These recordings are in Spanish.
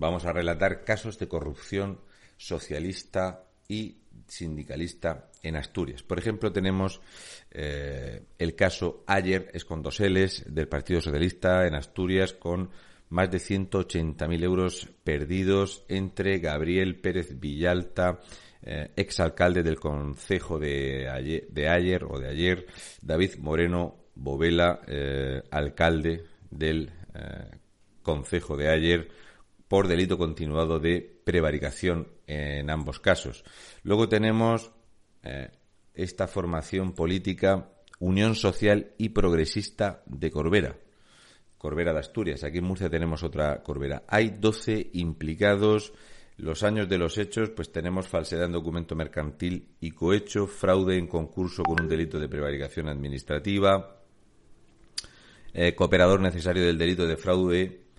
vamos a relatar casos de corrupción socialista y sindicalista en Asturias. Por ejemplo, tenemos eh, el caso Ayer Escondoseles del Partido Socialista en Asturias con más de 180.000 euros perdidos entre Gabriel Pérez Villalta, eh, exalcalde del Concejo de ayer, o de ayer, David Moreno Bovela, eh, alcalde del Concejo de ayer, por delito continuado de prevaricación en ambos casos. Luego tenemos esta formación política Unión Social y Progresista de Corbera, Corbera de Asturias. Aquí en Murcia tenemos otra Corbera. Hay 12 implicados. Los años de los hechos, pues tenemos falsedad en documento mercantil y cohecho, fraude en concurso con un delito de prevaricación administrativa, eh, cooperador necesario del delito de fraude,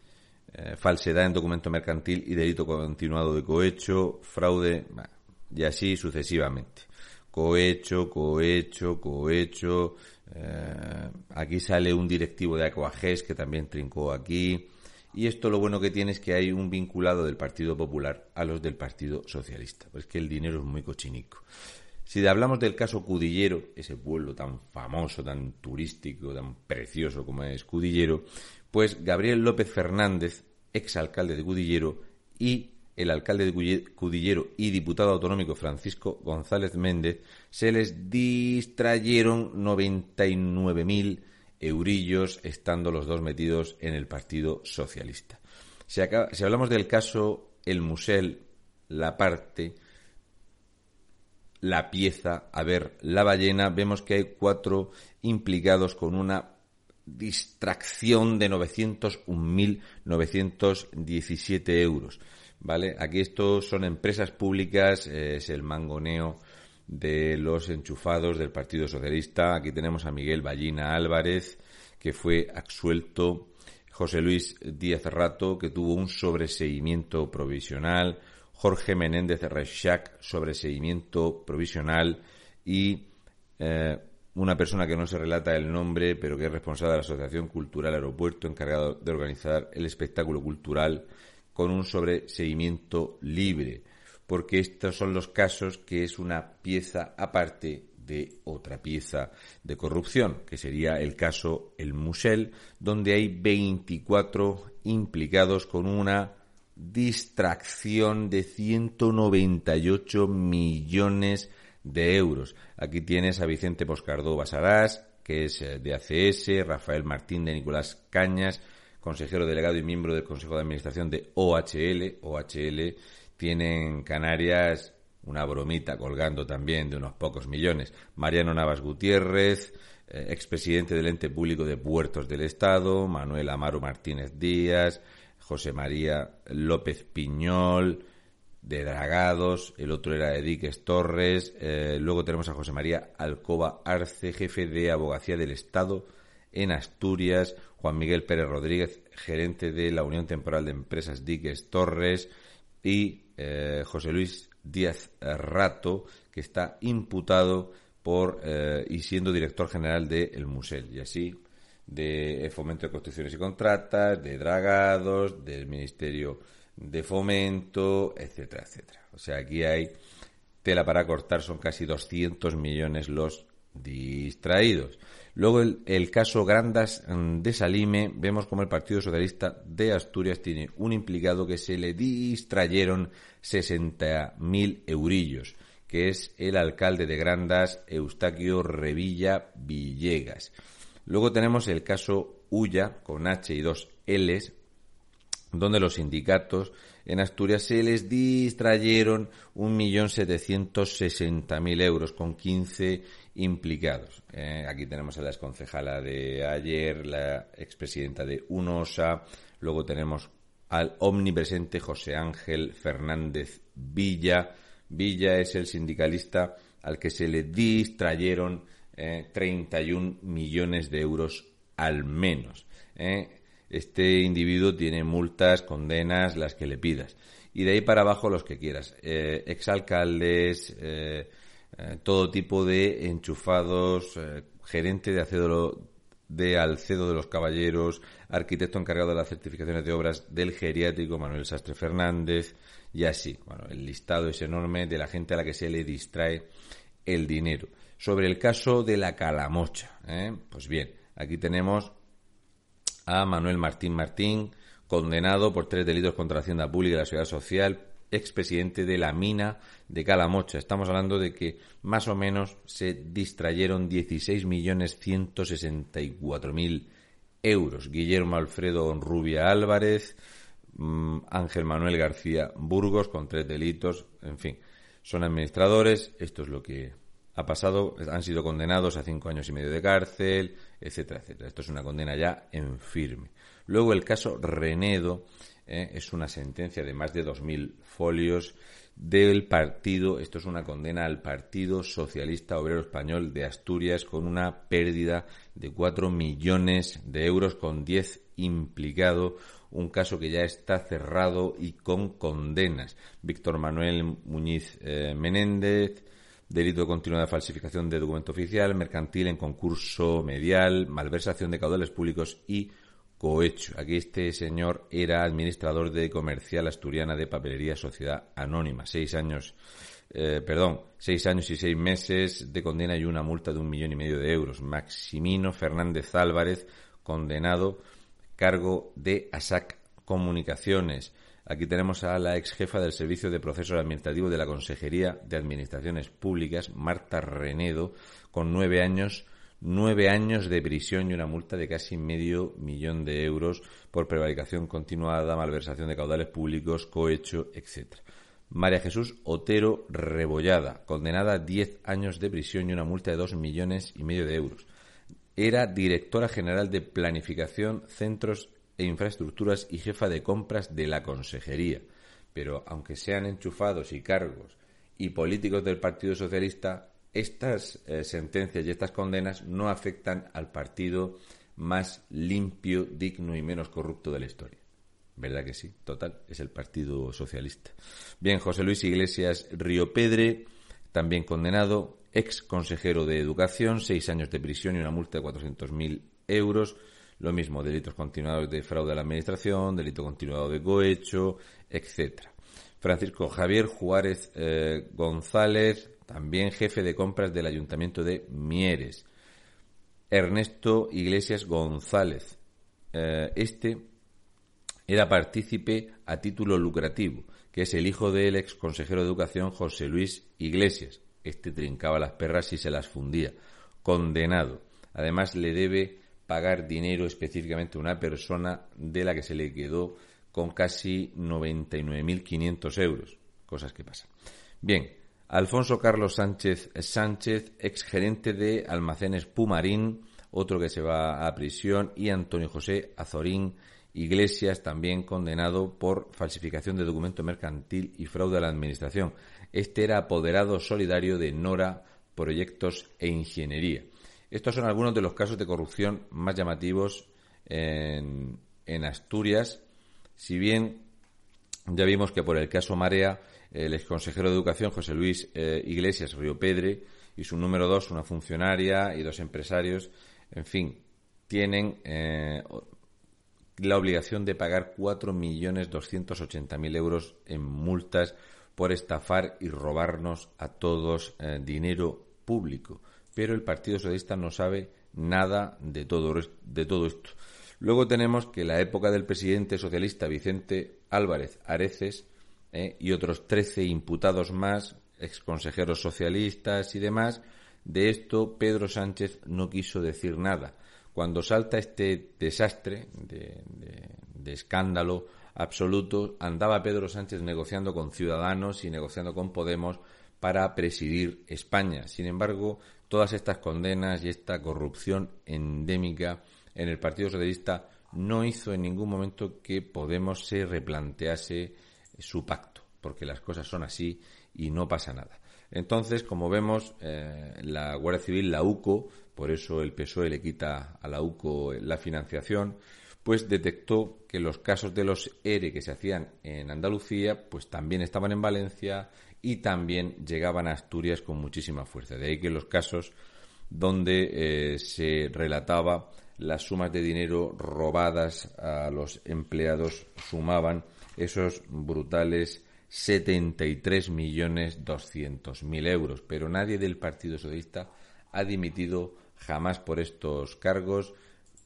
eh, falsedad en documento mercantil y delito continuado de cohecho, fraude, y así sucesivamente. Cohecho, cohecho, cohecho, eh, aquí sale un directivo de Aquages que también trincó aquí. Y esto lo bueno que tiene es que hay un vinculado del Partido Popular a los del Partido Socialista. Pues que el dinero es muy cochinico. Si hablamos del caso Cudillero, ese pueblo tan famoso, tan turístico, tan precioso como es Cudillero, pues Gabriel López Fernández, exalcalde de Cudillero, y el alcalde de Cudillero y diputado autonómico Francisco González Méndez, se les distrayeron 99.000 eurillos estando los dos metidos en el Partido Socialista. Si, si hablamos del caso El Musel, la parte, la pieza, a ver, la ballena, vemos que hay cuatro implicados con una distracción de 901.917 euros. ¿vale? Aquí estos son empresas públicas, es el mangoneo de los enchufados del Partido Socialista. Aquí tenemos a Miguel Ballina Álvarez, que fue absuelto, José Luis Díaz Rato, que tuvo un sobreseimiento provisional, Jorge Menéndez Rechac, sobreseimiento provisional, y eh, una persona que no se relata el nombre, pero que es responsable de la Asociación Cultural Aeropuerto, encargado de organizar el espectáculo cultural con un sobreseimiento libre, porque estos son los casos que es una pieza aparte de otra pieza de corrupción, que sería el caso El Musel, donde hay 24 implicados con una distracción de 198 millones de euros. Aquí tienes a Vicente Poscardó Basarás, que es eh, de ACS, Rafael Martín de Nicolás Cañas, consejero delegado y miembro del Consejo de Administración de OHL. OHL tiene en Canarias una bromita colgando también de unos pocos millones. Mariano Navas Gutiérrez, eh, expresidente del ente público de Puertos del Estado, Manuel Amaro Martínez Díaz, José María López Piñol, de Dragados, el otro era de Torres, eh, luego tenemos a José María Alcoba Arce, jefe de Abogacía del Estado en Asturias, Juan Miguel Pérez Rodríguez, gerente de la Unión Temporal de Empresas Diques Torres, y eh, José Luis Díaz Rato, que está imputado por eh, y siendo director general de El Musel, y así de Fomento de Construcciones y Contratas, de Dragados, del Ministerio de Fomento, etcétera, etcétera. O sea, aquí hay tela para cortar, son casi 200 millones los distraídos. Luego el, caso Grandas mm, de Salime, vemos como el Partido Socialista de Asturias tiene un implicado que se le distrayeron 60.000 eurillos, que es el alcalde de Grandas, Eustaquio Revilla Villegas. Luego tenemos el caso Ulla, con H y dos Ls, donde los sindicatos en Asturias se les distrayeron 1.760.000 euros con 15 implicados. Eh, aquí tenemos a la exconcejala de ayer, la expresidenta de UNOSA, luego tenemos al omnipresente José Ángel Fernández Villa. Villa es el sindicalista al que se le distrayeron 31 eh, millones de euros al menos. Eh. Este individuo tiene multas, condenas, las que le pidas. Y de ahí para abajo los que quieras. exalcaldes, eh, todo tipo de enchufados, eh, gerente de acero de Alcedo de los Caballeros, arquitecto encargado de las certificaciones de obras del geriátrico Manuel Sastre Fernández, y así. Bueno, el listado es enorme de la gente a la que se le distrae el dinero. Sobre el caso de la calamocha, ¿eh? pues bien, aquí tenemos a Manuel Martín Martín, condenado por tres delitos contra la hacienda pública y la seguridad social, expresidente de la mina de Calamocha. Estamos hablando de que más o menos se distrayeron 16.164.000 euros. Guillermo Alfredo Rubia Álvarez, mm, Ángel Manuel García Burgos, con tres delitos, en fin, son administradores. Esto es lo que ha pasado. Han sido condenados a cinco años y medio de cárcel, etcétera, etcétera. Esto es una condena ya en firme. Luego el caso Renedo ¿eh? es una sentencia de más de 2.000 folios del partido, esto es una condena al Partido Socialista Obrero Español de Asturias con una pérdida de 4 millones de euros con 10 implicado, un caso que ya está cerrado y con condenas. Víctor Manuel Muñiz eh, Menéndez, delito de continuada falsificación de documento oficial, mercantil en concurso medial, malversación de caudales públicos y cohecho. Aquí este señor era administrador de Comercial Asturiana de Papelería Sociedad Anónima. Seis años, eh, perdón, seis años y seis meses de condena y una multa de un millón y medio de euros. Maximino Fernández Álvarez, condenado, cargo de ASAC Comunicaciones. Aquí tenemos a la ex jefa del Servicio de Procesos Administrativos de la Consejería de Administraciones Públicas, Marta Renedo, con nueve años nueve años de prisión y una multa de casi medio millón de euros por prevaricación continuada, malversación de caudales públicos, cohecho, etc. María Jesús Otero Rebollada, condenada a diez años de prisión y una multa de dos millones y medio de euros. Era directora general de Planificación, Centros Infraestructuras y jefa de compras de la Consejería. Pero aunque sean enchufados y cargos y políticos del Partido Socialista, estas eh, sentencias y estas condenas no afectan al partido más limpio, digno y menos corrupto de la historia. ¿Verdad que sí? Total, es el Partido Socialista. Bien, José Luis Iglesias Río Pedre, también condenado, ex consejero de Educación, seis años de prisión y una multa de 400.000 euros. Lo mismo, delitos continuados de fraude a la Administración, delito continuado de cohecho, etcétera. Francisco Javier Juárez eh, González, también jefe de compras del Ayuntamiento de Mieres. Ernesto Iglesias González. Eh, este era partícipe a título lucrativo, que es el hijo del ex consejero de Educación José Luis Iglesias. Este trincaba las perras y se las fundía. Condenado. Además, le debe pagar dinero específicamente a una persona de la que se le quedó con casi 99.500 euros. Cosas que pasan. Bien, Alfonso Carlos Sánchez Sánchez, exgerente de Almacenes Pumarín, otro que se va a prisión, y Antonio José Azorín Iglesias, también condenado por falsificación de documento mercantil y fraude a la Administración. Este era apoderado solidario de Nora Proyectos e Ingeniería. Estos son algunos de los casos de corrupción más llamativos en, Asturias, si bien ya vimos que por el caso Marea el exconsejero de Educación José Luis eh, Iglesias Río Pedre y su número dos, una funcionaria y dos empresarios, en fin, tienen eh, la obligación de pagar 4.280.000 euros en multas por estafar y robarnos a todos eh, dinero público. Pero el Partido Socialista no sabe nada de todo, de todo esto. Luego tenemos que la época del presidente socialista Vicente Álvarez Areces ¿eh? y otros 13 imputados más, exconsejeros socialistas y demás. De esto Pedro Sánchez no quiso decir nada. Cuando salta este desastre de, de escándalo absoluto, andaba Pedro Sánchez negociando con Ciudadanos y negociando con Podemos para presidir España. Sin embargo, todas estas condenas y esta corrupción endémica en el Partido Socialista no hizo en ningún momento que Podemos se replantease su pacto, porque las cosas son así y no pasa nada. Entonces, como vemos, eh, la Guardia Civil, la UCO, por eso el PSOE le quita a la UCO la financiación, pues detectó que los casos de los ERE que se hacían en Andalucía, pues también estaban en Valencia y también llegaban a Asturias con muchísima fuerza. De ahí que los casos donde eh, se relataba las sumas de dinero robadas a los empleados sumaban esos brutales 73 millones 200 mil euros. Pero nadie del Partido Socialista ha dimitido jamás por estos cargos.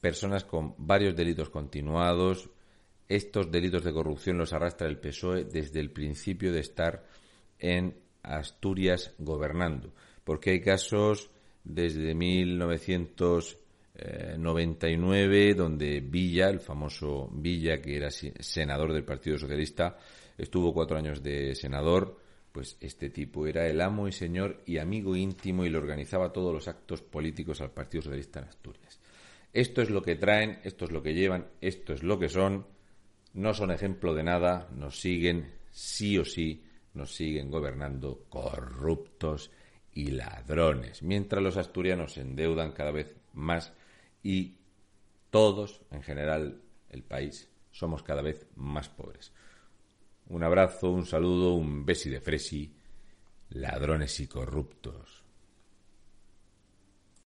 Personas con varios delitos continuados. Estos delitos de corrupción los arrastra el PSOE desde el principio de estar en Asturias gobernando. Porque hay casos desde 1999 donde Villa, el famoso Villa, que era senador del Partido Socialista, estuvo cuatro años de senador, pues este tipo era el amo y señor y amigo íntimo y le organizaba todos los actos políticos al Partido Socialista en Asturias. Esto es lo que traen, esto es lo que llevan, esto es lo que son, no son ejemplo de nada, nos siguen, sí o sí, nos siguen gobernando corruptos y ladrones, mientras los asturianos se endeudan cada vez más y todos, en general, el país, somos cada vez más pobres. Un abrazo, un saludo, un besi de fresi, ladrones y corruptos.